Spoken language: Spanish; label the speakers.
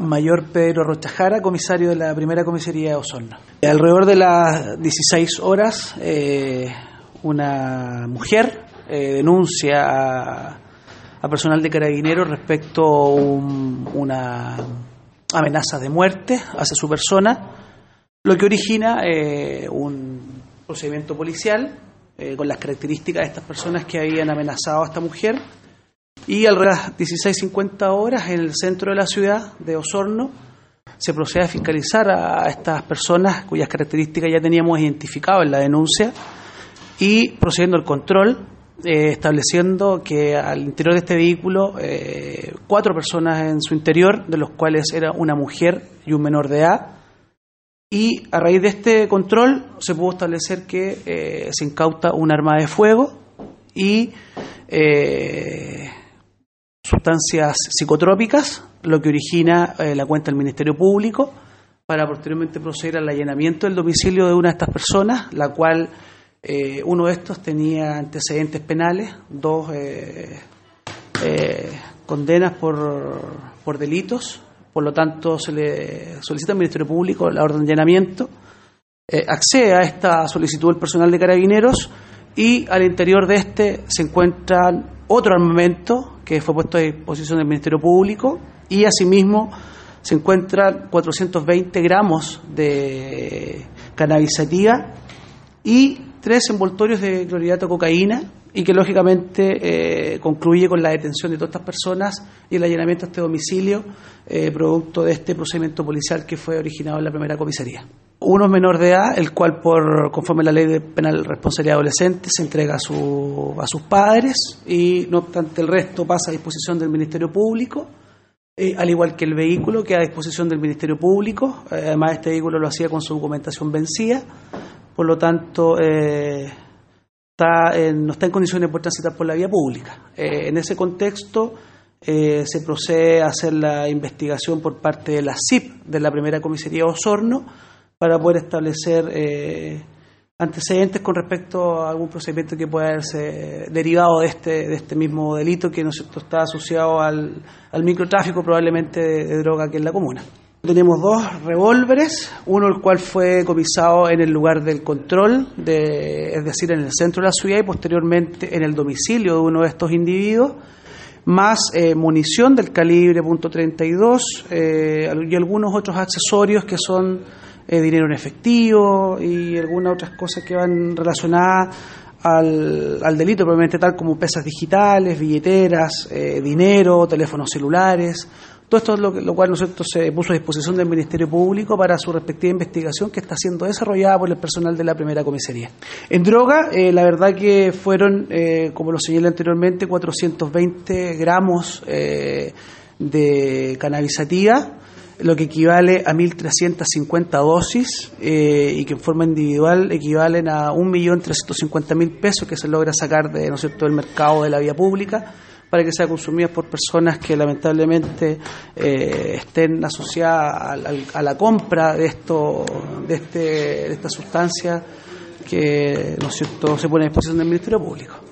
Speaker 1: Mayor Pedro Rochajara, comisario de la primera comisaría de Osorno. Alrededor de las 16 horas, eh, una mujer eh, denuncia a, personal de carabineros respecto a un, una amenaza de muerte hacia su persona, lo que origina eh, un procedimiento policial con las características de estas personas que habían amenazado a esta mujer y alrededor de las 16.50 horas en el centro de la ciudad de Osorno se procede a fiscalizar a estas personas cuyas características ya teníamos identificado en la denuncia y procediendo al control, eh, estableciendo que al interior de este vehículo eh, cuatro personas en su interior, de los cuales era una mujer y un menor de edad, y a raíz de este control se pudo establecer que eh, se incauta un arma de fuego y sustancias psicotrópicas, lo que origina eh, la cuenta del Ministerio Público para posteriormente proceder al allanamiento del domicilio de una de estas personas, la cual eh, uno de estos tenía antecedentes penales, dos eh, condenas por, por delitos, por lo tanto se le solicita al Ministerio Público la orden de allanamiento, accede a esta solicitud el personal de carabineros y al interior de este se encuentran otro armamento que fue puesto a disposición del Ministerio Público y asimismo se encuentran 420 gramos de cannabisativa y tres envoltorios de clorhidrato de cocaína y que lógicamente eh, concluye con la detención de todas estas personas y el allanamiento a este domicilio eh, producto de este procedimiento policial que fue originado en la primera comisaría. Uno menor de edad, el cual por conforme a la ley de penal responsabilidad adolescente se entrega a, su, a sus padres y no obstante el resto pasa a disposición del Ministerio Público. Eh, al igual que el vehículo que a disposición del Ministerio Público, eh, además este vehículo lo hacía con su documentación vencida, por lo tanto eh, está, no está en condiciones de transitar por la vía pública. en ese contexto se procede a hacer la investigación por parte de la CIP de la primera comisaría Osorno para poder establecer eh, antecedentes con respecto a algún procedimiento que pueda haberse derivado de este, de este mismo delito que ¿no está asociado al, al microtráfico probablemente de, droga aquí en la comuna. Tenemos dos revólveres, uno el cual fue comisado en el lugar del control, de, es decir, en el centro de la ciudad y posteriormente en el domicilio de uno de estos individuos, más eh, munición del calibre .32 eh, y algunos otros accesorios que son eh, dinero en efectivo y algunas otras cosas que van relacionadas al, al delito, probablemente tal como pesas digitales, billeteras, eh, dinero, teléfonos celulares. Todo esto es lo, lo cual nosotros se puso a disposición del Ministerio Público para su respectiva investigación que está siendo desarrollada por el personal de la primera comisaría. En droga, eh, la verdad que fueron, eh, como lo señalé anteriormente, 420 gramos eh, de cannabisativa, lo que equivale a 1.350 dosis eh, y que en forma individual equivalen a 1.350.000 pesos que se logra sacar de, ¿no es cierto, del mercado de la vía pública para que sea consumida por personas que lamentablemente eh, estén asociadas a, la compra de esto de, este, de esta sustancia que ¿no es cierto? se pone a disposición del Ministerio Público.